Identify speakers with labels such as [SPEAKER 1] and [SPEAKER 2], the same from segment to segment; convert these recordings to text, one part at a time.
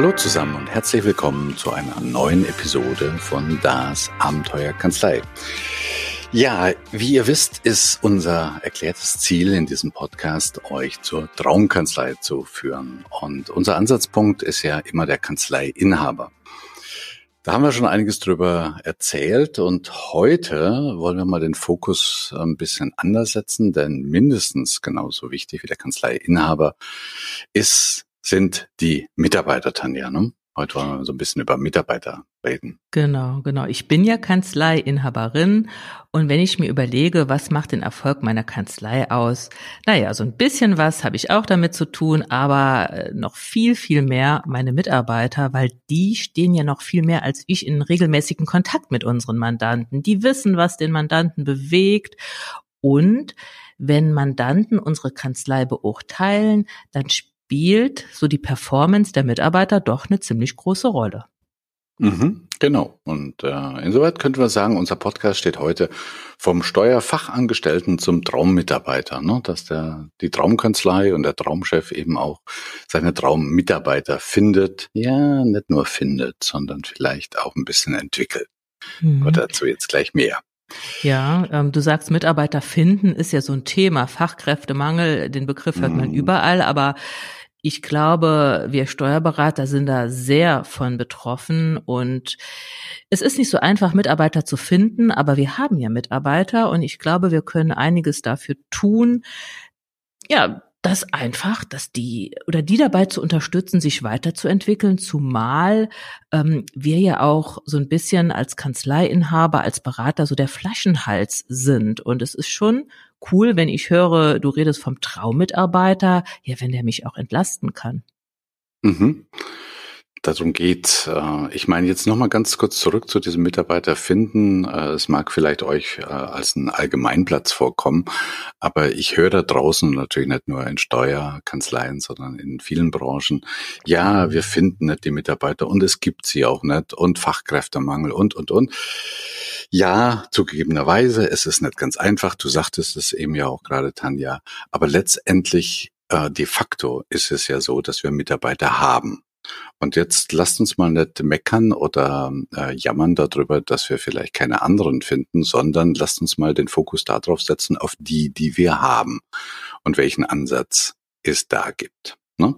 [SPEAKER 1] Hallo zusammen und herzlich willkommen zu einer neuen Episode von Das Abenteuer Kanzlei. Ja, wie ihr wisst, ist unser erklärtes Ziel in diesem Podcast, euch zur Traumkanzlei zu führen. Und unser Ansatzpunkt ist ja immer der Kanzleiinhaber. Da haben wir schon einiges drüber erzählt und heute wollen wir mal den Fokus ein bisschen anders setzen, denn mindestens genauso wichtig wie der Kanzleiinhaber ist, sind die Mitarbeiter, Tanja. Ne? Heute wollen wir so ein bisschen über Mitarbeiter reden.
[SPEAKER 2] Genau, genau. Ich bin ja Kanzleiinhaberin und wenn ich mir überlege, was macht den Erfolg meiner Kanzlei aus? Naja, so ein bisschen was habe ich auch damit zu tun, aber äh, noch viel, viel mehr meine Mitarbeiter, weil die stehen ja noch viel mehr als ich in regelmäßigen Kontakt mit unseren Mandanten. Die wissen, was den Mandanten bewegt und wenn Mandanten unsere Kanzlei beurteilen, dann spielt so die Performance der Mitarbeiter doch eine ziemlich große Rolle.
[SPEAKER 1] Mhm, genau. Und äh, insoweit könnten wir sagen, unser Podcast steht heute vom Steuerfachangestellten zum Traummitarbeiter, ne? dass der die Traumkanzlei und der Traumchef eben auch seine Traummitarbeiter findet. Ja, nicht nur findet, sondern vielleicht auch ein bisschen entwickelt. Mhm. Aber dazu jetzt gleich mehr.
[SPEAKER 2] Ja, ähm, du sagst, Mitarbeiter finden ist ja so ein Thema. Fachkräftemangel, den Begriff hört man mhm. überall, aber ich glaube, wir Steuerberater sind da sehr von betroffen und es ist nicht so einfach, Mitarbeiter zu finden, aber wir haben ja Mitarbeiter und ich glaube, wir können einiges dafür tun, ja, das einfach, dass die oder die dabei zu unterstützen, sich weiterzuentwickeln, zumal ähm, wir ja auch so ein bisschen als Kanzleiinhaber, als Berater so der Flaschenhals sind. Und es ist schon cool, wenn ich höre, du redest vom Traummitarbeiter, ja, wenn der mich auch entlasten kann.
[SPEAKER 1] Mhm darum geht. Äh, ich meine jetzt nochmal ganz kurz zurück zu diesem Mitarbeiter finden. Äh, es mag vielleicht euch äh, als ein Allgemeinplatz vorkommen, aber ich höre da draußen natürlich nicht nur in Steuerkanzleien, sondern in vielen Branchen, ja, wir finden nicht die Mitarbeiter und es gibt sie auch nicht und Fachkräftemangel und, und, und. Ja, zugegebenerweise, es ist nicht ganz einfach. Du sagtest es eben ja auch gerade, Tanja. Aber letztendlich, de facto ist es ja so, dass wir Mitarbeiter haben. Und jetzt lasst uns mal nicht meckern oder äh, jammern darüber, dass wir vielleicht keine anderen finden, sondern lasst uns mal den Fokus darauf setzen, auf die, die wir haben und welchen Ansatz es da gibt. Ne?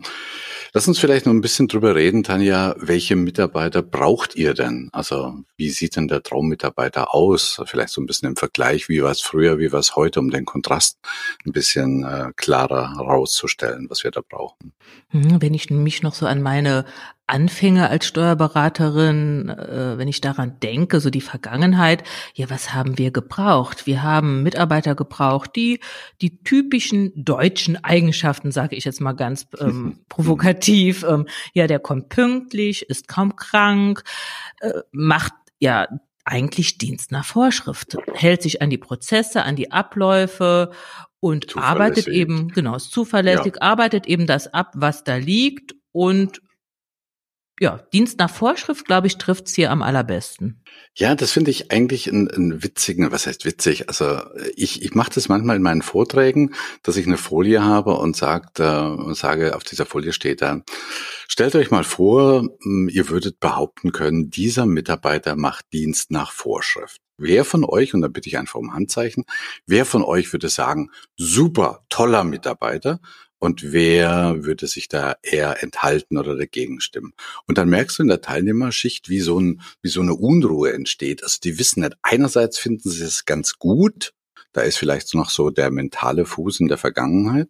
[SPEAKER 1] Lass uns vielleicht noch ein bisschen drüber reden, Tanja. Welche Mitarbeiter braucht ihr denn? Also wie sieht denn der Traummitarbeiter aus? Vielleicht so ein bisschen im Vergleich, wie war es früher, wie war es heute, um den Kontrast ein bisschen äh, klarer herauszustellen, was wir da brauchen.
[SPEAKER 2] Mhm, wenn ich mich noch so an meine Anfänge als Steuerberaterin, äh, wenn ich daran denke, so die Vergangenheit, ja, was haben wir gebraucht? Wir haben Mitarbeiter gebraucht, die die typischen deutschen Eigenschaften, sage ich jetzt mal ganz ähm, provokativ, ähm, ja, der kommt pünktlich, ist kaum krank, äh, macht ja eigentlich Dienst nach Vorschrift, hält sich an die Prozesse, an die Abläufe und arbeitet eben, genau, ist zuverlässig, ja. arbeitet eben das ab, was da liegt und ja, Dienst nach Vorschrift, glaube ich, trifft's hier am allerbesten.
[SPEAKER 1] Ja, das finde ich eigentlich einen, einen witzigen, was heißt witzig? Also ich, ich mache das manchmal in meinen Vorträgen, dass ich eine Folie habe und sagt, äh, sage, auf dieser Folie steht da, stellt euch mal vor, hm, ihr würdet behaupten können, dieser Mitarbeiter macht Dienst nach Vorschrift. Wer von euch, und da bitte ich einfach um Handzeichen, wer von euch würde sagen, super, toller Mitarbeiter? Und wer würde sich da eher enthalten oder dagegen stimmen. Und dann merkst du in der Teilnehmerschicht, wie so, ein, wie so eine Unruhe entsteht. Also die wissen nicht, einerseits finden sie es ganz gut, da ist vielleicht noch so der mentale Fuß in der Vergangenheit,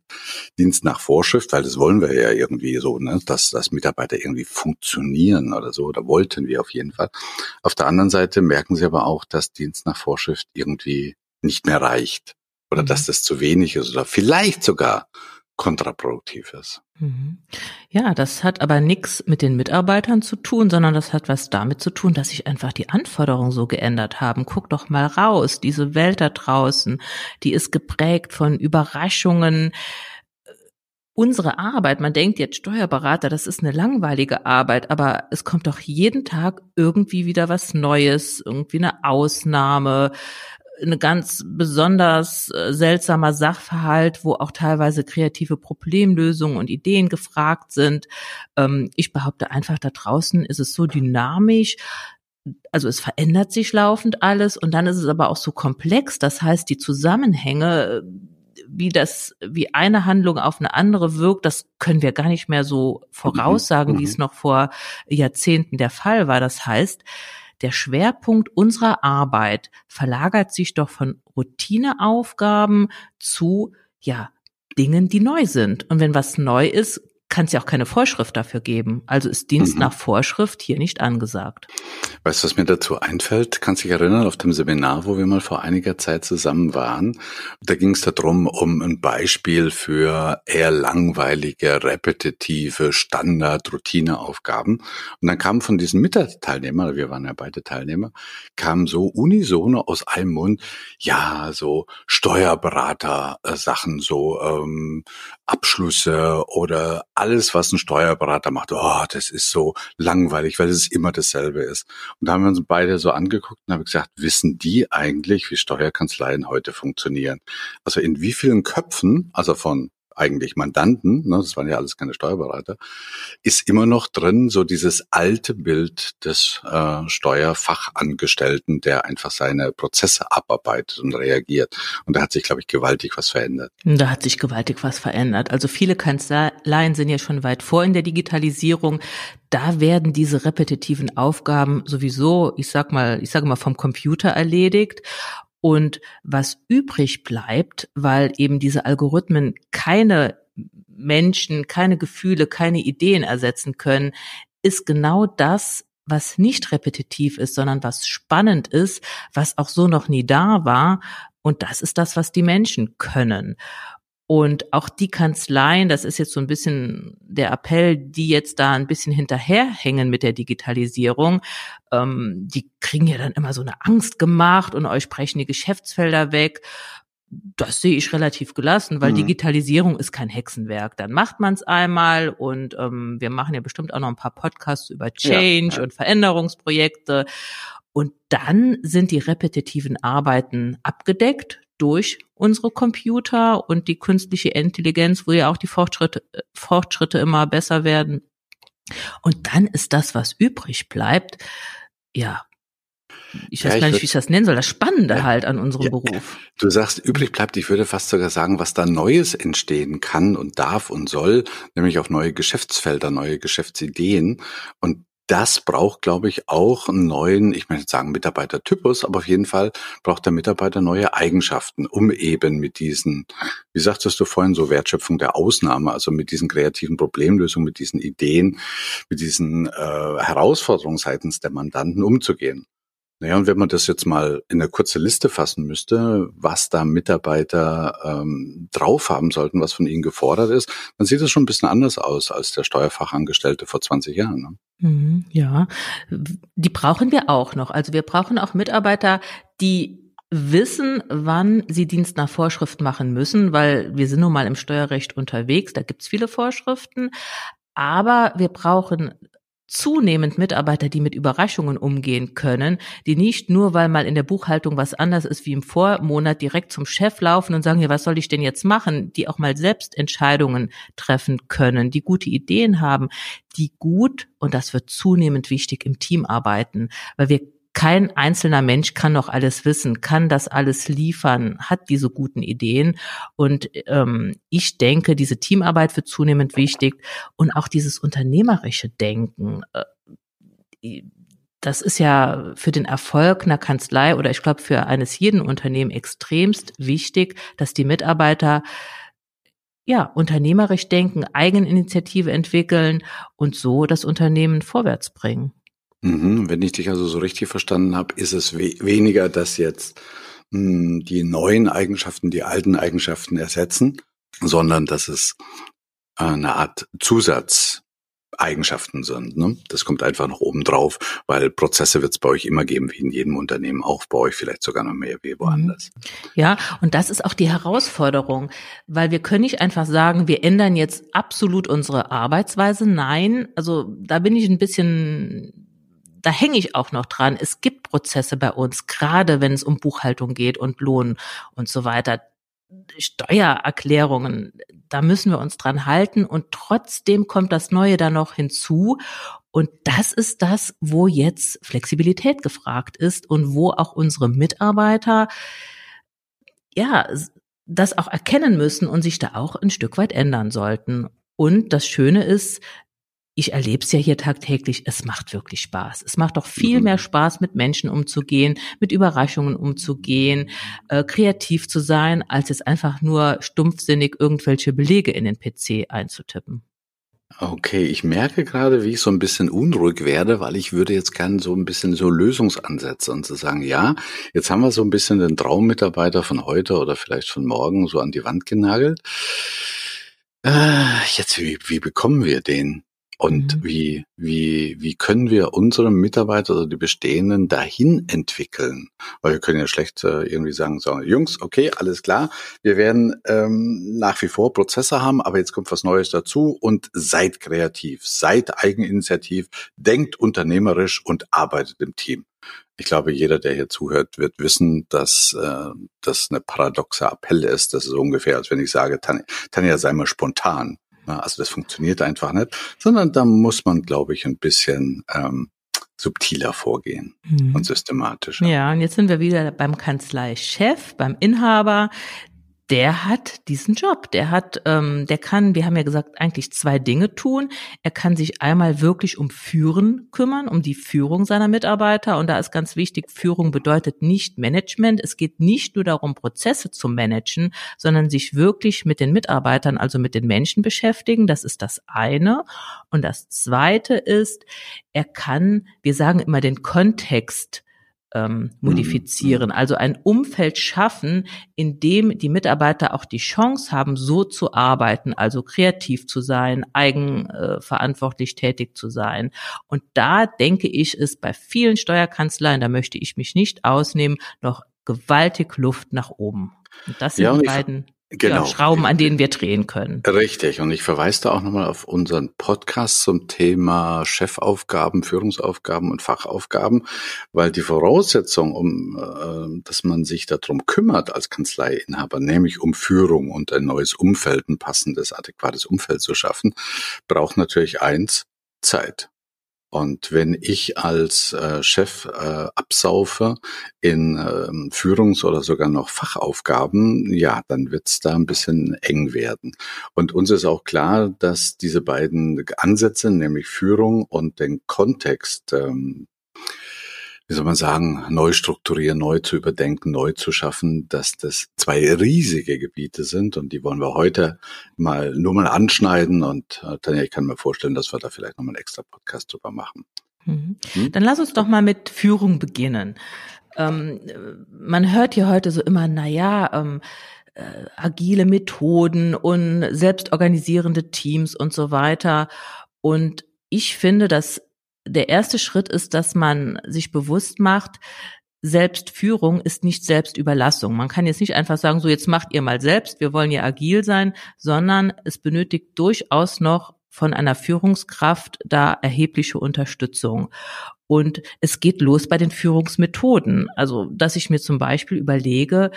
[SPEAKER 1] Dienst nach Vorschrift, weil das wollen wir ja irgendwie so, ne, dass, dass Mitarbeiter irgendwie funktionieren oder so, oder wollten wir auf jeden Fall. Auf der anderen Seite merken sie aber auch, dass Dienst nach Vorschrift irgendwie nicht mehr reicht oder mhm. dass das zu wenig ist oder vielleicht sogar kontraproduktiv ist. Mhm.
[SPEAKER 2] Ja, das hat aber nichts mit den Mitarbeitern zu tun, sondern das hat was damit zu tun, dass sich einfach die Anforderungen so geändert haben. Guck doch mal raus, diese Welt da draußen, die ist geprägt von Überraschungen. Unsere Arbeit, man denkt jetzt Steuerberater, das ist eine langweilige Arbeit, aber es kommt doch jeden Tag irgendwie wieder was Neues, irgendwie eine Ausnahme, eine ganz besonders äh, seltsamer Sachverhalt, wo auch teilweise kreative Problemlösungen und Ideen gefragt sind. Ähm, ich behaupte einfach, da draußen ist es so dynamisch. Also es verändert sich laufend alles und dann ist es aber auch so komplex. Das heißt, die Zusammenhänge, wie das, wie eine Handlung auf eine andere wirkt, das können wir gar nicht mehr so voraussagen, mhm. wie es mhm. noch vor Jahrzehnten der Fall war. Das heißt, der Schwerpunkt unserer Arbeit verlagert sich doch von Routineaufgaben zu, ja, Dingen, die neu sind. Und wenn was neu ist, kann es ja auch keine Vorschrift dafür geben. Also ist Dienst mhm. nach Vorschrift hier nicht angesagt.
[SPEAKER 1] Weißt du, was mir dazu einfällt? Kannst dich erinnern auf dem Seminar, wo wir mal vor einiger Zeit zusammen waren? Da ging es darum, um ein Beispiel für eher langweilige, repetitive Standard-Routineaufgaben. Und dann kam von diesen Mitteilnehmern, wir waren ja beide Teilnehmer, kam so unisono aus einem Mund, ja, so Steuerberater-Sachen, so ähm, Abschlüsse oder alles, was ein Steuerberater macht, oh, das ist so langweilig, weil es immer dasselbe ist. Und da haben wir uns beide so angeguckt und haben gesagt, wissen die eigentlich, wie Steuerkanzleien heute funktionieren? Also in wie vielen Köpfen, also von eigentlich Mandanten, ne, das waren ja alles keine Steuerberater, ist immer noch drin so dieses alte Bild des äh, Steuerfachangestellten, der einfach seine Prozesse abarbeitet und reagiert. Und da hat sich, glaube ich, gewaltig was verändert.
[SPEAKER 2] Da hat sich gewaltig was verändert. Also viele Kanzleien sind ja schon weit vor in der Digitalisierung. Da werden diese repetitiven Aufgaben sowieso, ich sag mal, ich sage mal vom Computer erledigt. Und was übrig bleibt, weil eben diese Algorithmen keine Menschen, keine Gefühle, keine Ideen ersetzen können, ist genau das, was nicht repetitiv ist, sondern was spannend ist, was auch so noch nie da war. Und das ist das, was die Menschen können. Und auch die Kanzleien, das ist jetzt so ein bisschen der Appell, die jetzt da ein bisschen hinterherhängen mit der Digitalisierung, ähm, die kriegen ja dann immer so eine Angst gemacht und euch sprechen die Geschäftsfelder weg. Das sehe ich relativ gelassen, weil mhm. Digitalisierung ist kein Hexenwerk. Dann macht man es einmal und ähm, wir machen ja bestimmt auch noch ein paar Podcasts über Change ja, ja. und Veränderungsprojekte. Und dann sind die repetitiven Arbeiten abgedeckt durch unsere Computer und die künstliche Intelligenz, wo ja auch die Fortschritte, Fortschritte immer besser werden. Und dann ist das, was übrig bleibt, ja, ich weiß ja, gar nicht, wie ich das nennen soll, das Spannende ja, halt an unserem ja, Beruf.
[SPEAKER 1] Du sagst, übrig bleibt, ich würde fast sogar sagen, was da Neues entstehen kann und darf und soll, nämlich auch neue Geschäftsfelder, neue Geschäftsideen. Und das braucht, glaube ich, auch einen neuen, ich möchte sagen Mitarbeitertypus, aber auf jeden Fall braucht der Mitarbeiter neue Eigenschaften, um eben mit diesen, wie sagtest du vorhin, so Wertschöpfung der Ausnahme, also mit diesen kreativen Problemlösungen, mit diesen Ideen, mit diesen äh, Herausforderungen seitens der Mandanten umzugehen. Naja, und wenn man das jetzt mal in eine kurze Liste fassen müsste, was da Mitarbeiter ähm, drauf haben sollten, was von ihnen gefordert ist, dann sieht das schon ein bisschen anders aus als der Steuerfachangestellte vor 20 Jahren. Ne?
[SPEAKER 2] Mhm, ja, die brauchen wir auch noch. Also wir brauchen auch Mitarbeiter, die wissen, wann sie Dienst nach Vorschrift machen müssen, weil wir sind nun mal im Steuerrecht unterwegs, da gibt's viele Vorschriften. Aber wir brauchen zunehmend Mitarbeiter, die mit Überraschungen umgehen können, die nicht nur, weil mal in der Buchhaltung was anders ist wie im Vormonat, direkt zum Chef laufen und sagen, ja, was soll ich denn jetzt machen, die auch mal selbst Entscheidungen treffen können, die gute Ideen haben, die gut, und das wird zunehmend wichtig, im Team arbeiten, weil wir kein einzelner Mensch kann noch alles wissen, kann das alles liefern, hat diese guten Ideen. Und ähm, ich denke, diese Teamarbeit wird zunehmend wichtig und auch dieses unternehmerische Denken. Äh, das ist ja für den Erfolg einer Kanzlei oder ich glaube für eines jeden Unternehmen extremst wichtig, dass die Mitarbeiter ja, unternehmerisch denken, Eigeninitiative entwickeln und so das Unternehmen vorwärts bringen.
[SPEAKER 1] Mhm, wenn ich dich also so richtig verstanden habe, ist es we weniger, dass jetzt mh, hm, die neuen Eigenschaften die alten Eigenschaften ersetzen, sondern dass es äh, eine Art Zusatzeigenschaften sind. Ne? Das kommt einfach noch oben drauf, weil Prozesse wird es bei euch immer geben, wie in jedem Unternehmen, auch bei euch vielleicht sogar noch mehr wie woanders. Mhm.
[SPEAKER 2] Ja, und das ist auch die Herausforderung, weil wir können nicht einfach sagen, wir ändern jetzt absolut unsere Arbeitsweise. Nein, also da bin ich ein bisschen da hänge ich auch noch dran. Es gibt Prozesse bei uns, gerade wenn es um Buchhaltung geht und Lohn und so weiter. Steuererklärungen, da müssen wir uns dran halten und trotzdem kommt das Neue da noch hinzu und das ist das, wo jetzt Flexibilität gefragt ist und wo auch unsere Mitarbeiter ja das auch erkennen müssen und sich da auch ein Stück weit ändern sollten. Und das Schöne ist, ich erlebe es ja hier tagtäglich, es macht wirklich Spaß. Es macht doch viel mhm. mehr Spaß, mit Menschen umzugehen, mit Überraschungen umzugehen, äh, kreativ zu sein, als jetzt einfach nur stumpfsinnig irgendwelche Belege in den PC einzutippen.
[SPEAKER 1] Okay, ich merke gerade, wie ich so ein bisschen unruhig werde, weil ich würde jetzt gerne so ein bisschen so Lösungsansätze und zu sagen, ja, jetzt haben wir so ein bisschen den Traummitarbeiter von heute oder vielleicht von morgen so an die Wand genagelt. Äh, jetzt, wie, wie bekommen wir den? Und mhm. wie, wie, wie können wir unsere Mitarbeiter oder die bestehenden dahin entwickeln? Weil wir können ja schlecht äh, irgendwie sagen, so, Jungs, okay, alles klar, wir werden ähm, nach wie vor Prozesse haben, aber jetzt kommt was Neues dazu und seid kreativ, seid eigeninitiativ, denkt unternehmerisch und arbeitet im Team. Ich glaube, jeder, der hier zuhört, wird wissen, dass äh, das eine paradoxe Appell ist. Das ist ungefähr, als wenn ich sage, Tanja, Tanja sei mal spontan. Also das funktioniert einfach nicht, sondern da muss man, glaube ich, ein bisschen ähm, subtiler vorgehen mhm. und systematischer.
[SPEAKER 2] Ja, und jetzt sind wir wieder beim Kanzleichef, beim Inhaber, der hat diesen Job. Der hat, ähm, der kann, wir haben ja gesagt, eigentlich zwei Dinge tun. Er kann sich einmal wirklich um Führen kümmern, um die Führung seiner Mitarbeiter. Und da ist ganz wichtig, Führung bedeutet nicht Management. Es geht nicht nur darum, Prozesse zu managen, sondern sich wirklich mit den Mitarbeitern, also mit den Menschen beschäftigen. Das ist das eine. Und das zweite ist, er kann, wir sagen immer den Kontext ähm, modifizieren. Mhm. Also ein Umfeld schaffen, in dem die Mitarbeiter auch die Chance haben, so zu arbeiten, also kreativ zu sein, eigenverantwortlich äh, tätig zu sein. Und da denke ich, ist bei vielen Steuerkanzleien, da möchte ich mich nicht ausnehmen, noch gewaltig Luft nach oben. Und das sind ja, die beiden genau. ja, Schrauben, an denen wir drehen können.
[SPEAKER 1] Richtig. Und ich verweise da auch nochmal auf unseren Podcast zum Thema Chefaufgaben, Führungsaufgaben und Fachaufgaben, weil die Voraussetzung, um, äh, dass man sich darum kümmert als Kanzleiinhaber, nämlich um Führung und ein neues Umfeld, ein passendes, adäquates Umfeld zu schaffen, braucht natürlich eins, Zeit. Und wenn ich als äh, Chef äh, absaufe in äh, Führungs- oder sogar noch Fachaufgaben, ja, dann wird's da ein bisschen eng werden. Und uns ist auch klar, dass diese beiden Ansätze, nämlich Führung und den Kontext ähm, wie soll man sagen, neu strukturieren, neu zu überdenken, neu zu schaffen, dass das zwei riesige Gebiete sind und die wollen wir heute mal nur mal anschneiden und äh, Tanja, ich kann mir vorstellen, dass wir da vielleicht nochmal einen extra Podcast drüber machen.
[SPEAKER 2] Mhm. Hm? Dann lass uns doch mal mit Führung beginnen. Ähm, man hört hier heute so immer, na ja, ähm, äh, agile Methoden und selbstorganisierende Teams und so weiter. Und ich finde, dass der erste Schritt ist, dass man sich bewusst macht, Selbstführung ist nicht Selbstüberlassung. Man kann jetzt nicht einfach sagen, so jetzt macht ihr mal selbst, wir wollen ja agil sein, sondern es benötigt durchaus noch von einer Führungskraft da erhebliche Unterstützung. Und es geht los bei den Führungsmethoden. Also, dass ich mir zum Beispiel überlege,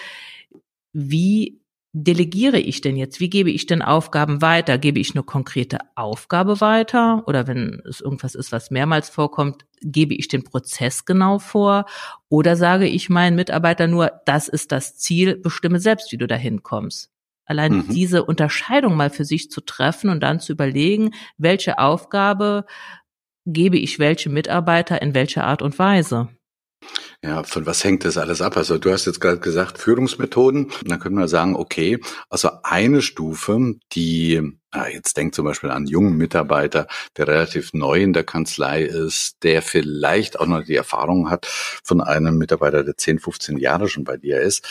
[SPEAKER 2] wie delegiere ich denn jetzt? Wie gebe ich denn Aufgaben weiter? Gebe ich eine konkrete Aufgabe weiter? Oder wenn es irgendwas ist, was mehrmals vorkommt, gebe ich den Prozess genau vor? Oder sage ich meinen Mitarbeitern nur, das ist das Ziel, bestimme selbst, wie du dahin kommst? Allein mhm. diese Unterscheidung mal für sich zu treffen und dann zu überlegen, welche Aufgabe gebe ich welche Mitarbeiter in welcher Art und Weise.
[SPEAKER 1] Ja, von was hängt das alles ab? Also du hast jetzt gerade gesagt Führungsmethoden. Dann können wir sagen, okay, also eine Stufe, die Ah, jetzt denkt zum Beispiel an jungen Mitarbeiter, der relativ neu in der Kanzlei ist, der vielleicht auch noch die Erfahrung hat von einem Mitarbeiter, der 10, 15 Jahre schon bei dir ist.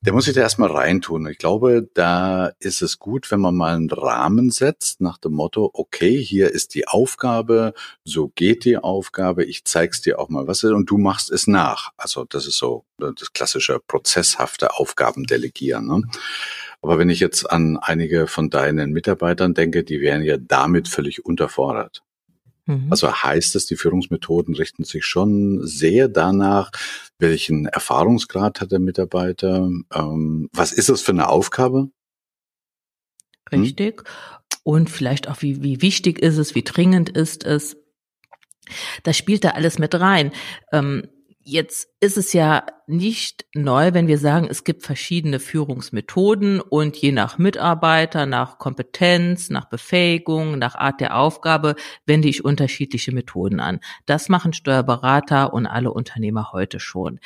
[SPEAKER 1] Der muss sich da erstmal reintun. Ich glaube, da ist es gut, wenn man mal einen Rahmen setzt nach dem Motto, okay, hier ist die Aufgabe, so geht die Aufgabe, ich zeig's dir auch mal was und du machst es nach. Also das ist so das klassische prozesshafte Aufgaben delegieren. Ne? Aber wenn ich jetzt an einige von deinen Mitarbeitern denke, die wären ja damit völlig unterfordert. Mhm. Also heißt es, die Führungsmethoden richten sich schon sehr danach, welchen Erfahrungsgrad hat der Mitarbeiter, ähm, was ist das für eine Aufgabe?
[SPEAKER 2] Hm? Richtig. Hm? Und vielleicht auch, wie, wie wichtig ist es, wie dringend ist es. Das spielt da alles mit rein. Ähm, Jetzt ist es ja nicht neu, wenn wir sagen, es gibt verschiedene Führungsmethoden und je nach Mitarbeiter, nach Kompetenz, nach Befähigung, nach Art der Aufgabe wende ich unterschiedliche Methoden an. Das machen Steuerberater und alle Unternehmer heute schon.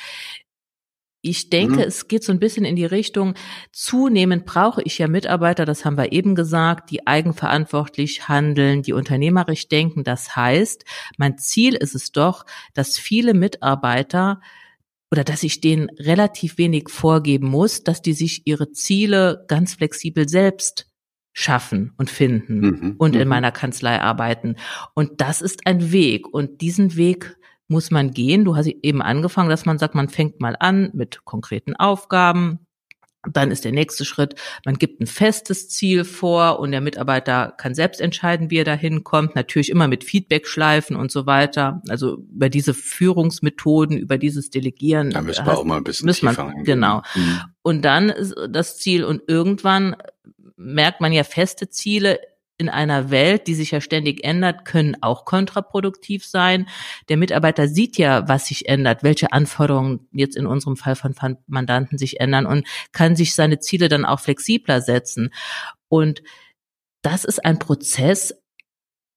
[SPEAKER 2] Ich denke, mhm. es geht so ein bisschen in die Richtung, zunehmend brauche ich ja Mitarbeiter, das haben wir eben gesagt, die eigenverantwortlich handeln, die unternehmerisch denken. Das heißt, mein Ziel ist es doch, dass viele Mitarbeiter oder dass ich denen relativ wenig vorgeben muss, dass die sich ihre Ziele ganz flexibel selbst schaffen und finden mhm. und in mhm. meiner Kanzlei arbeiten. Und das ist ein Weg. Und diesen Weg muss man gehen. Du hast eben angefangen, dass man sagt, man fängt mal an mit konkreten Aufgaben. Dann ist der nächste Schritt, man gibt ein festes Ziel vor und der Mitarbeiter kann selbst entscheiden, wie er dahin kommt. Natürlich immer mit Feedback-Schleifen und so weiter. Also über diese Führungsmethoden, über dieses Delegieren.
[SPEAKER 1] Da müssen wir auch mal ein bisschen müssen
[SPEAKER 2] tiefer man, Genau. Mhm. Und dann ist das Ziel und irgendwann merkt man ja feste Ziele in einer Welt, die sich ja ständig ändert, können auch kontraproduktiv sein. Der Mitarbeiter sieht ja, was sich ändert, welche Anforderungen jetzt in unserem Fall von Mandanten sich ändern und kann sich seine Ziele dann auch flexibler setzen. Und das ist ein Prozess,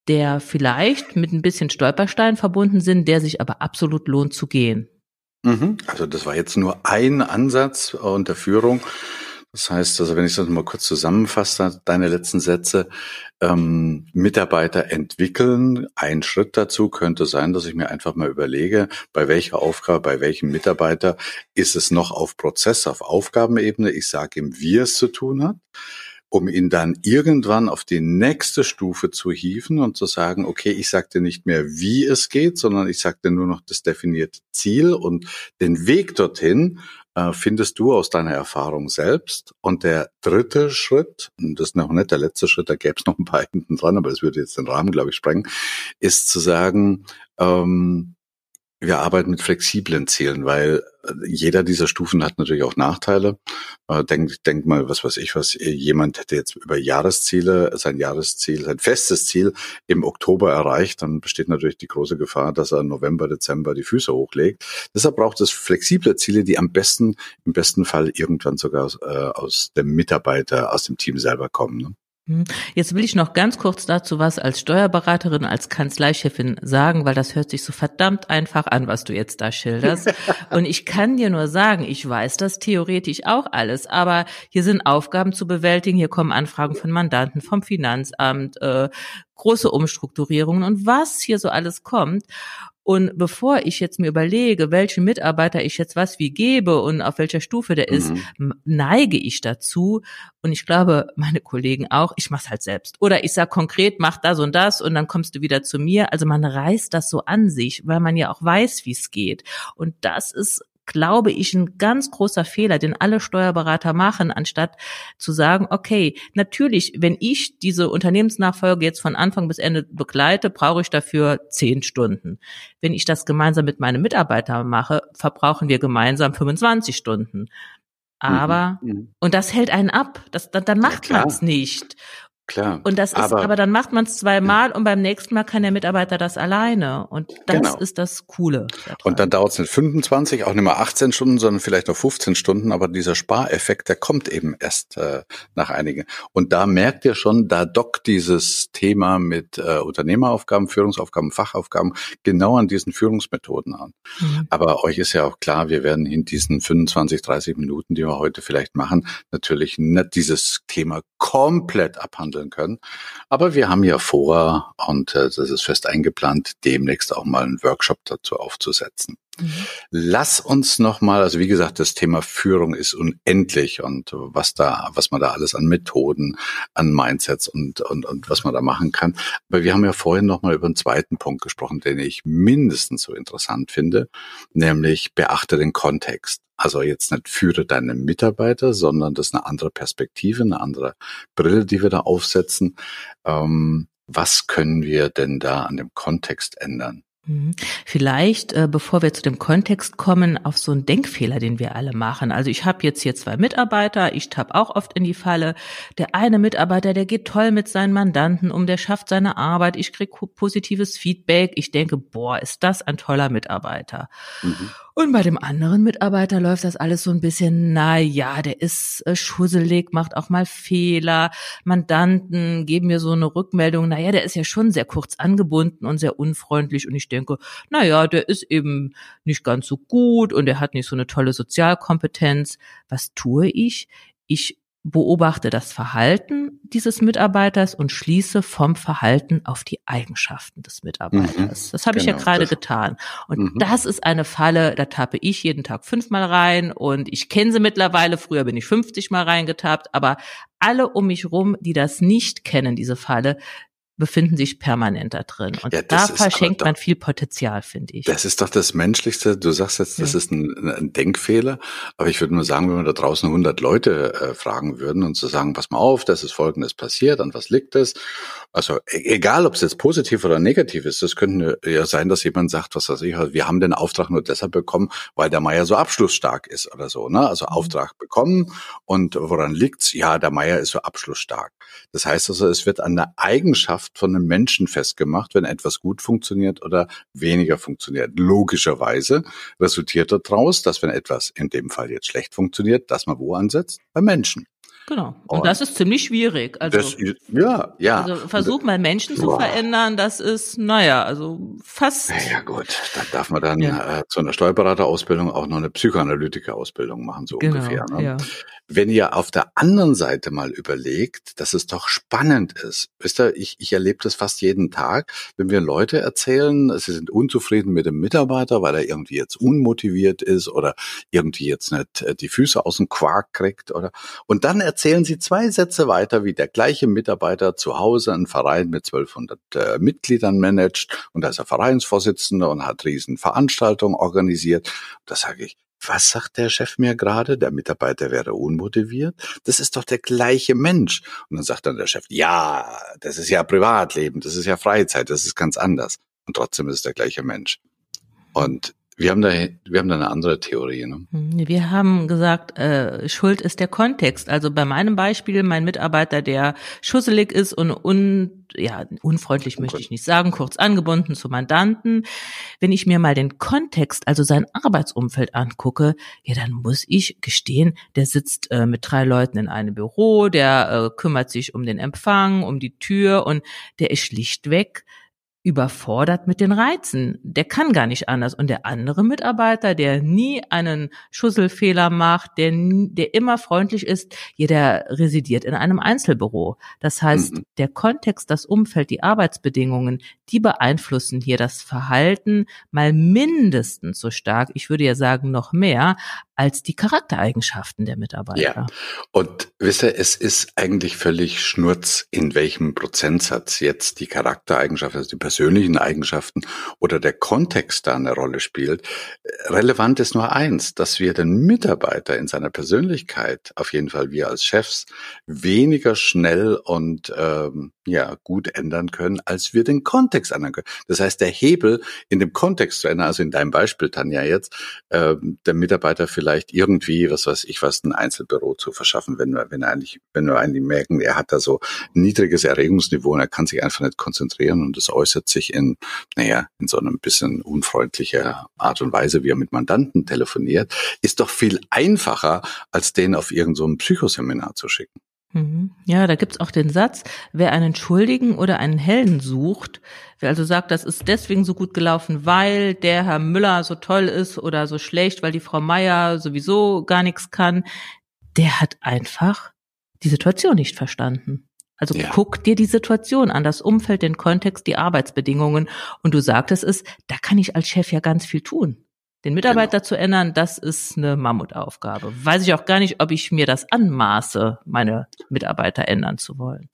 [SPEAKER 2] der vielleicht mit ein bisschen Stolperstein verbunden sind, der sich aber absolut lohnt zu gehen.
[SPEAKER 1] Mhm. Also das war jetzt nur ein Ansatz unter Führung. Das heißt, also wenn ich das mal kurz zusammenfasse, deine letzten Sätze, ähm, Mitarbeiter entwickeln. Ein Schritt dazu könnte sein, dass ich mir einfach mal überlege, bei welcher Aufgabe, bei welchem Mitarbeiter ist es noch auf Prozess, auf Aufgabenebene. Ich sage ihm, wie es zu tun hat um ihn dann irgendwann auf die nächste Stufe zu hieven und zu sagen, okay, ich sagte nicht mehr, wie es geht, sondern ich sagte nur noch das definierte Ziel und den Weg dorthin findest du aus deiner Erfahrung selbst. Und der dritte Schritt, und das ist noch nicht der letzte Schritt, da gäbe es noch ein paar hinten dran, aber es würde jetzt den Rahmen, glaube ich, sprengen, ist zu sagen, ähm, wir arbeiten mit flexiblen Zielen, weil äh, jeder dieser Stufen hat natürlich auch Nachteile. Äh, denk, denk mal, was weiß ich, was jemand hätte jetzt über Jahresziele, sein Jahresziel, sein festes Ziel im Oktober erreicht, dann besteht natürlich die große Gefahr, dass er November, Dezember die Füße hochlegt. Deshalb braucht es flexible Ziele, die am besten, im besten Fall irgendwann sogar aus, äh, aus dem Mitarbeiter, aus dem Team selber kommen. Ne?
[SPEAKER 2] Hm. Jetzt will ich noch ganz kurz dazu was als Steuerberaterin, als Kanzleichefin sagen, weil das hört sich so verdammt einfach an, was du jetzt da schilderst. Und ich kann dir nur sagen, ich weiß das theoretisch auch alles, aber hier sind Aufgaben zu bewältigen, hier kommen Anfragen von Mandanten, vom Finanzamt, äh, große Umstrukturierungen und was hier so alles kommt. Und bevor ich jetzt mir überlege, welchen Mitarbeiter ich jetzt was wie gebe und auf welcher Stufe der ist, mhm. neige ich dazu. Und ich glaube, meine Kollegen auch, ich mach's halt selbst. Oder ich sag konkret, mach das und das und dann kommst du wieder zu mir. Also man reißt das so an sich, weil man ja auch weiß, wie es geht. Und das ist glaube ich, ein ganz großer Fehler, den alle Steuerberater machen, anstatt zu sagen, okay, natürlich, wenn ich diese Unternehmensnachfolge jetzt von Anfang bis Ende begleite, brauche ich dafür zehn Stunden. Wenn ich das gemeinsam mit meinem Mitarbeiter mache, verbrauchen wir gemeinsam 25 Stunden. Aber, mhm, mhm. und das hält einen ab. Das, dann, dann macht ja, man es nicht.
[SPEAKER 1] Klar.
[SPEAKER 2] Und das ist, aber, aber dann macht man es zweimal und beim nächsten Mal kann der Mitarbeiter das alleine. Und das genau. ist das Coole.
[SPEAKER 1] Und dann dauert es nicht 25, auch nicht mehr 18 Stunden, sondern vielleicht noch 15 Stunden. Aber dieser Spareffekt, der kommt eben erst äh, nach einigen. Und da merkt ihr schon, da dockt dieses Thema mit äh, Unternehmeraufgaben, Führungsaufgaben, Fachaufgaben genau an diesen Führungsmethoden an. Mhm. Aber euch ist ja auch klar, wir werden in diesen 25, 30 Minuten, die wir heute vielleicht machen, natürlich nicht dieses Thema komplett abhandeln können. Aber wir haben ja vor, und äh, das ist fest eingeplant, demnächst auch mal einen Workshop dazu aufzusetzen. Mhm. Lass uns noch mal, also wie gesagt, das Thema Führung ist unendlich und was da, was man da alles an Methoden, an Mindsets und und und was man da machen kann. Aber wir haben ja vorhin noch mal über einen zweiten Punkt gesprochen, den ich mindestens so interessant finde, nämlich beachte den Kontext. Also jetzt nicht führe deine Mitarbeiter, sondern das ist eine andere Perspektive, eine andere Brille, die wir da aufsetzen. Ähm, Was können wir denn da an dem Kontext ändern?
[SPEAKER 2] Mhm. Vielleicht, äh, bevor wir zu dem Kontext kommen, auf so einen Denkfehler, den wir alle machen. Also ich habe jetzt hier zwei Mitarbeiter, ich tapp auch oft in die Falle. Der eine Mitarbeiter, der geht toll mit seinen Mandanten um, der schafft seine Arbeit, ich krieg positives Feedback, ich denke, boah, ist das ein toller Mitarbeiter. Mhm. Und bei dem anderen Mitarbeiter läuft das alles so ein bisschen, na ja, der ist äh, schusselig, macht auch mal Fehler. Mandanten geben mir so eine Rückmeldung, na ja, der ist ja schon sehr kurz angebunden und sehr unfreundlich. Und ich denke, na ja, der ist eben nicht ganz so gut und er hat nicht so eine tolle Sozialkompetenz. Was tue ich? Ich beobachte das Verhalten dieses Mitarbeiters und schließe vom Verhalten auf die Eigenschaften des Mitarbeiters. Mhm, das habe genau, ich ja genau, gerade getan. Und mhm. das ist eine Falle, da tappe ich jeden Tag fünfmal rein und ich kenne sie mittlerweile. Früher bin ich 50 Mal reingetappt, aber alle um mich rum, die das nicht kennen, diese Falle, befinden sich permanent da drin. Und ja, da verschenkt man viel Potenzial, finde ich.
[SPEAKER 1] Das ist doch das Menschlichste. Du sagst jetzt, das ja. ist ein, ein, Denkfehler. Aber ich würde nur sagen, wenn wir da draußen 100 Leute äh, fragen würden und zu sagen, pass mal auf, das ist Folgendes passiert, an was liegt es? Also e egal, ob es jetzt positiv oder negativ ist, das könnte ja sein, dass jemand sagt, was weiß ich, wir haben den Auftrag nur deshalb bekommen, weil der Meier so abschlussstark ist oder so. Ne? Also mhm. Auftrag bekommen und woran liegt's? Ja, der Meier ist so abschlussstark. Das heißt also, es wird an der Eigenschaft Eigenschaft von einem Menschen festgemacht, wenn etwas gut funktioniert oder weniger funktioniert. Logischerweise resultiert daraus, dass wenn etwas in dem Fall jetzt schlecht funktioniert, dass man wo ansetzt? Bei Menschen.
[SPEAKER 2] Genau. Und, und, das ist ziemlich schwierig. Also, das,
[SPEAKER 1] ja, ja.
[SPEAKER 2] Also versuch mal Menschen zu verändern, das ist, naja, also fast.
[SPEAKER 1] Ja gut, da darf man dann ja. äh, zu einer Steuerberaterausbildung auch noch eine Psychoanalytikerausbildung machen, so genau, ungefähr. Ne? Ja. Wenn ihr auf der anderen Seite mal überlegt, dass es doch spannend ist, wisst ihr, ich, ich erlebe das fast jeden Tag, wenn wir Leute erzählen, sie sind unzufrieden mit dem Mitarbeiter, weil er irgendwie jetzt unmotiviert ist oder irgendwie jetzt nicht äh, die Füße aus dem Quark kriegt oder, und dann erzählen sie zwei Sätze weiter, wie der gleiche Mitarbeiter zu Hause einen Verein mit 1200 äh, Mitgliedern managt. Und da ist er Vereinsvorsitzender und hat riesen Veranstaltungen organisiert. Da sage ich, was sagt der Chef mir gerade? Der Mitarbeiter wäre unmotiviert. Das ist doch der gleiche Mensch. Und dann sagt dann der Chef, ja, das ist ja Privatleben, das ist ja Freizeit, das ist ganz anders. Und trotzdem ist es der gleiche Mensch. Und wir haben da, wir haben da eine andere Theorie. Ne?
[SPEAKER 2] Hm, wir haben gesagt, äh, Schuld ist der Kontext. Also bei meinem Beispiel, mein Mitarbeiter, der schusselig ist und un, ja, unfreundlich möchte ich nicht sagen, kurz angebunden zu Mandanten. Wenn ich mir mal den Kontext, also sein Arbeitsumfeld angucke, ja, dann muss ich gestehen, der sitzt äh, mit drei Leuten in einem Büro, der äh, kümmert sich um den Empfang, um die Tür und der ist schlichtweg überfordert mit den Reizen. Der kann gar nicht anders. Und der andere Mitarbeiter, der nie einen Schusselfehler macht, der, der immer freundlich ist, jeder residiert in einem Einzelbüro. Das heißt, mhm. der Kontext, das Umfeld, die Arbeitsbedingungen, die beeinflussen hier das Verhalten mal mindestens so stark, ich würde ja sagen noch mehr, als die Charaktereigenschaften der Mitarbeiter. Ja.
[SPEAKER 1] Und wisst ihr, es ist eigentlich völlig Schnurz, in welchem Prozentsatz jetzt die Charaktereigenschaften, also die persönlichen Eigenschaften oder der Kontext da eine Rolle spielt. Relevant ist nur eins, dass wir den Mitarbeiter in seiner Persönlichkeit, auf jeden Fall wir als Chefs, weniger schnell und ähm, ja gut ändern können, als wir den Kontext ändern können. Das heißt, der Hebel in dem Kontext zu ändern, also in deinem Beispiel, Tanja, jetzt, ähm, der Mitarbeiter vielleicht irgendwie, was weiß ich, was ein Einzelbüro zu verschaffen, wenn wir, wenn wir eigentlich, wenn wir eigentlich merken, er hat da so niedriges Erregungsniveau und er kann sich einfach nicht konzentrieren und das äußert sich in, naja, in so einem bisschen unfreundlicher Art und Weise, wie er mit Mandanten telefoniert, ist doch viel einfacher, als den auf irgendein so Psychoseminar zu schicken.
[SPEAKER 2] Mhm. Ja, da gibt's auch den Satz, wer einen Schuldigen oder einen Helden sucht, wer also sagt, das ist deswegen so gut gelaufen, weil der Herr Müller so toll ist oder so schlecht, weil die Frau Meier sowieso gar nichts kann, der hat einfach die Situation nicht verstanden. Also ja. guck dir die Situation an, das Umfeld, den Kontext, die Arbeitsbedingungen und du sagtest es, da kann ich als Chef ja ganz viel tun. Den Mitarbeiter genau. zu ändern, das ist eine Mammutaufgabe. Weiß ich auch gar nicht, ob ich mir das anmaße, meine Mitarbeiter ändern zu wollen.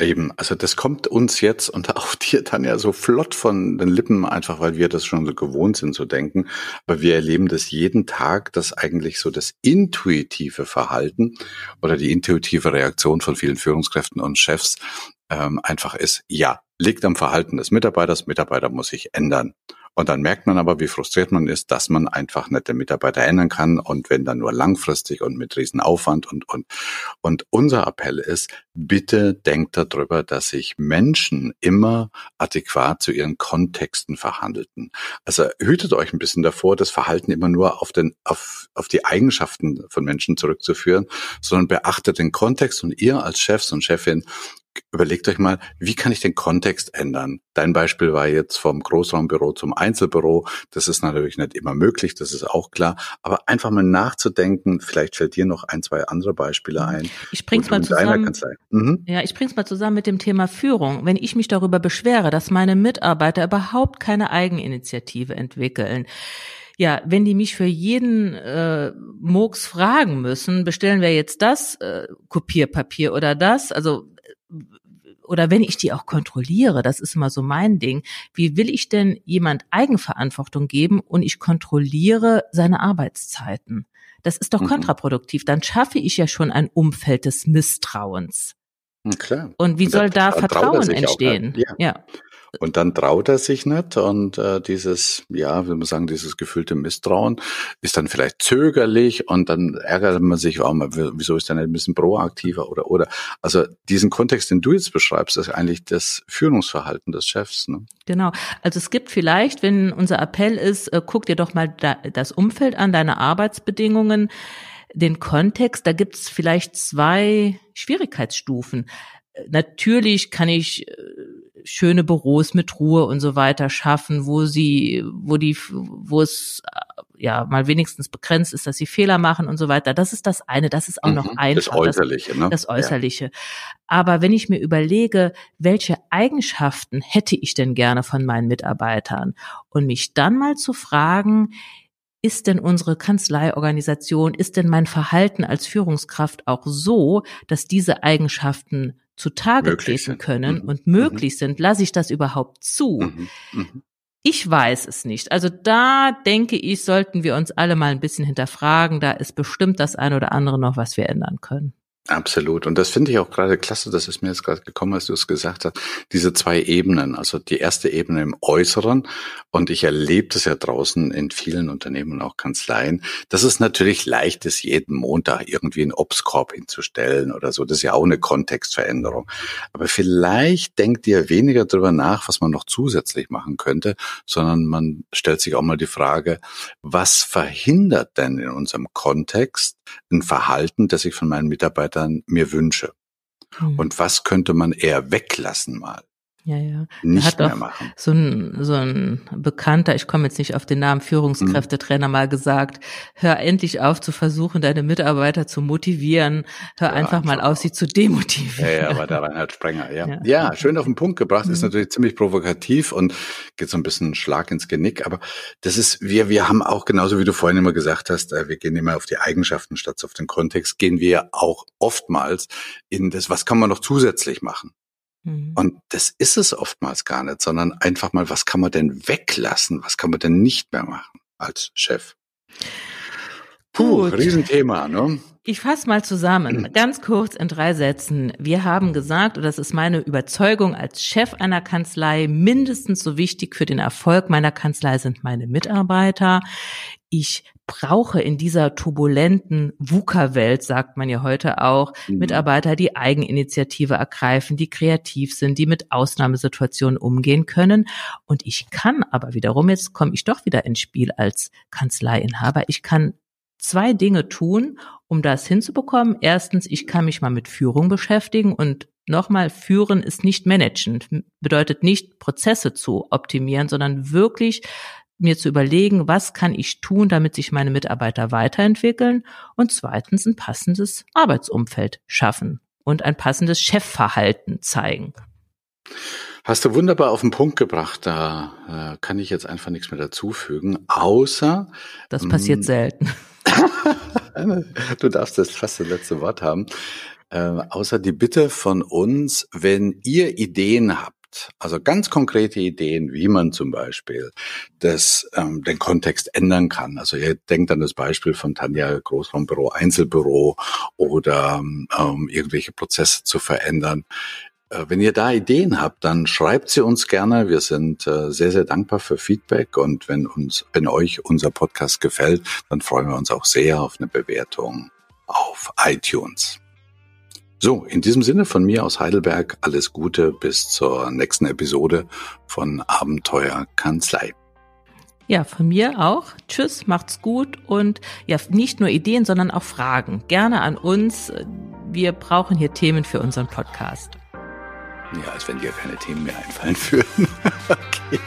[SPEAKER 1] Eben, also das kommt uns jetzt und auch dir dann ja so flott von den Lippen, einfach weil wir das schon so gewohnt sind zu denken. Aber wir erleben das jeden Tag, dass eigentlich so das intuitive Verhalten oder die intuitive Reaktion von vielen Führungskräften und Chefs ähm, einfach ist, ja, liegt am Verhalten des Mitarbeiters, Mitarbeiter muss sich ändern. Und dann merkt man aber, wie frustriert man ist, dass man einfach nicht den Mitarbeiter ändern kann und wenn dann nur langfristig und mit Riesenaufwand und, und, und unser Appell ist, bitte denkt darüber, dass sich Menschen immer adäquat zu ihren Kontexten verhandelten. Also hütet euch ein bisschen davor, das Verhalten immer nur auf den, auf, auf die Eigenschaften von Menschen zurückzuführen, sondern beachtet den Kontext und ihr als Chefs und Chefin überlegt euch mal, wie kann ich den Kontext ändern? Dein Beispiel war jetzt vom Großraumbüro zum Einzelbüro. Das ist natürlich nicht immer möglich, das ist auch klar. Aber einfach mal nachzudenken, vielleicht fällt dir noch ein, zwei andere Beispiele ein.
[SPEAKER 2] Ich bring's mal zusammen. Mhm. Ja, ich bring's mal zusammen mit dem Thema Führung. Wenn ich mich darüber beschwere, dass meine Mitarbeiter überhaupt keine Eigeninitiative entwickeln, ja, wenn die mich für jeden äh, Murks fragen müssen, bestellen wir jetzt das äh, Kopierpapier oder das, also oder wenn ich die auch kontrolliere, das ist immer so mein Ding, wie will ich denn jemand Eigenverantwortung geben und ich kontrolliere seine Arbeitszeiten? Das ist doch mhm. kontraproduktiv. Dann schaffe ich ja schon ein Umfeld des Misstrauens.
[SPEAKER 1] Klar.
[SPEAKER 2] Und wie soll da Vertrauen entstehen?
[SPEAKER 1] Ja. ja. Und dann traut er sich nicht und äh, dieses, ja, wie man sagen, dieses gefühlte Misstrauen ist dann vielleicht zögerlich und dann ärgert man sich, oh, wieso ist er nicht ein bisschen proaktiver oder oder. Also diesen Kontext, den du jetzt beschreibst, ist eigentlich das Führungsverhalten des Chefs. Ne?
[SPEAKER 2] Genau. Also es gibt vielleicht, wenn unser Appell ist, äh, guck dir doch mal da, das Umfeld an, deine Arbeitsbedingungen, den Kontext, da gibt es vielleicht zwei Schwierigkeitsstufen. Natürlich kann ich äh, schöne Büros mit Ruhe und so weiter schaffen, wo sie, wo die, wo es äh, ja mal wenigstens begrenzt ist, dass sie Fehler machen und so weiter. Das ist das eine. Das ist auch mhm, noch einfach.
[SPEAKER 1] Das Äußerliche, ne?
[SPEAKER 2] Das Äußerliche. Ja. Aber wenn ich mir überlege, welche Eigenschaften hätte ich denn gerne von meinen Mitarbeitern und mich dann mal zu fragen, ist denn unsere Kanzleiorganisation, ist denn mein Verhalten als Führungskraft auch so, dass diese Eigenschaften zutage treten können mhm. und möglich mhm. sind, lasse ich das überhaupt zu? Mhm. mhm. Ich weiß es nicht. Also da denke ich, sollten wir uns alle mal ein bisschen hinterfragen. Da ist bestimmt das eine oder andere noch, was wir ändern können.
[SPEAKER 1] Absolut. Und das finde ich auch gerade klasse, das ist mir jetzt gerade gekommen, als du es gesagt hast. Diese zwei Ebenen, also die erste Ebene im Äußeren. Und ich erlebe das ja draußen in vielen Unternehmen und auch Kanzleien. Das ist natürlich leicht ist, jeden Montag irgendwie einen Obstkorb hinzustellen oder so. Das ist ja auch eine Kontextveränderung. Aber vielleicht denkt ihr weniger darüber nach, was man noch zusätzlich machen könnte, sondern man stellt sich auch mal die Frage, was verhindert denn in unserem Kontext ein Verhalten, das ich von meinen Mitarbeitern mir wünsche? Mhm. Und was könnte man eher weglassen mal?
[SPEAKER 2] Ja, ja.
[SPEAKER 1] Nicht hat mehr machen.
[SPEAKER 2] So ein, so ein Bekannter, ich komme jetzt nicht auf den Namen, Führungskräftetrainer mhm. mal gesagt, hör endlich auf zu versuchen, deine Mitarbeiter zu motivieren, hör ja, einfach mal auf, sie zu demotivieren.
[SPEAKER 1] Ja, ja, war der Reinhard Sprenger, ja. ja. Ja, schön auf den Punkt gebracht, mhm. ist natürlich ziemlich provokativ und geht so ein bisschen Schlag ins Genick, aber das ist, wir, wir haben auch genauso wie du vorhin immer gesagt hast, äh, wir gehen immer auf die Eigenschaften statt auf den Kontext, gehen wir auch oftmals in das, was kann man noch zusätzlich machen? Mhm. Und das ist es oftmals gar nicht, sondern einfach mal, was kann man denn weglassen? Was kann man denn nicht mehr machen als Chef? Puh, Gut. Riesenthema, ne?
[SPEAKER 2] Ich fasse mal zusammen, ganz kurz in drei Sätzen. Wir haben gesagt, und das ist meine Überzeugung als Chef einer Kanzlei, mindestens so wichtig für den Erfolg meiner Kanzlei sind meine Mitarbeiter. Ich brauche in dieser turbulenten VUCA-Welt, sagt man ja heute auch, mhm. Mitarbeiter, die Eigeninitiative ergreifen, die kreativ sind, die mit Ausnahmesituationen umgehen können. Und ich kann aber wiederum, jetzt komme ich doch wieder ins Spiel als Kanzleiinhaber, ich kann zwei Dinge tun, um das hinzubekommen. Erstens, ich kann mich mal mit Führung beschäftigen und nochmal, führen ist nicht managen, bedeutet nicht Prozesse zu optimieren, sondern wirklich mir zu überlegen, was kann ich tun, damit sich meine Mitarbeiter weiterentwickeln und zweitens ein passendes Arbeitsumfeld schaffen und ein passendes Chefverhalten zeigen.
[SPEAKER 1] Hast du wunderbar auf den Punkt gebracht. Da äh, kann ich jetzt einfach nichts mehr dazufügen, außer.
[SPEAKER 2] Das passiert mm, selten.
[SPEAKER 1] du darfst das fast das letzte Wort haben. Äh, außer die Bitte von uns, wenn ihr Ideen habt, also ganz konkrete Ideen, wie man zum Beispiel das, ähm, den Kontext ändern kann. Also ihr denkt an das Beispiel von Tanja Großraumbüro, Einzelbüro oder ähm, irgendwelche Prozesse zu verändern. Äh, wenn ihr da Ideen habt, dann schreibt sie uns gerne. Wir sind äh, sehr, sehr dankbar für Feedback und wenn uns, wenn euch unser Podcast gefällt, dann freuen wir uns auch sehr auf eine Bewertung auf iTunes. So, in diesem Sinne von mir aus Heidelberg alles Gute bis zur nächsten Episode von Abenteuer Kanzlei.
[SPEAKER 2] Ja, von mir auch. Tschüss, macht's gut und ja, nicht nur Ideen, sondern auch Fragen. Gerne an uns. Wir brauchen hier Themen für unseren Podcast.
[SPEAKER 1] Ja, als wenn dir keine Themen mehr einfallen würden. okay.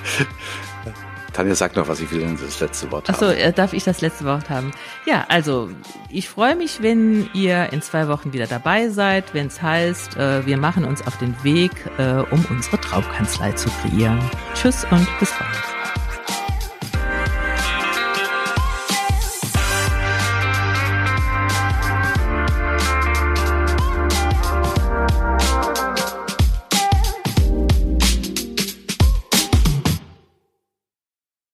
[SPEAKER 1] Tanja, sag noch was, ich will das letzte Wort.
[SPEAKER 2] Achso, äh, darf ich das letzte Wort haben? Ja, also ich freue mich, wenn ihr in zwei Wochen wieder dabei seid, wenn es heißt, äh, wir machen uns auf den Weg, äh, um unsere Traumkanzlei zu kreieren. Tschüss und bis bald.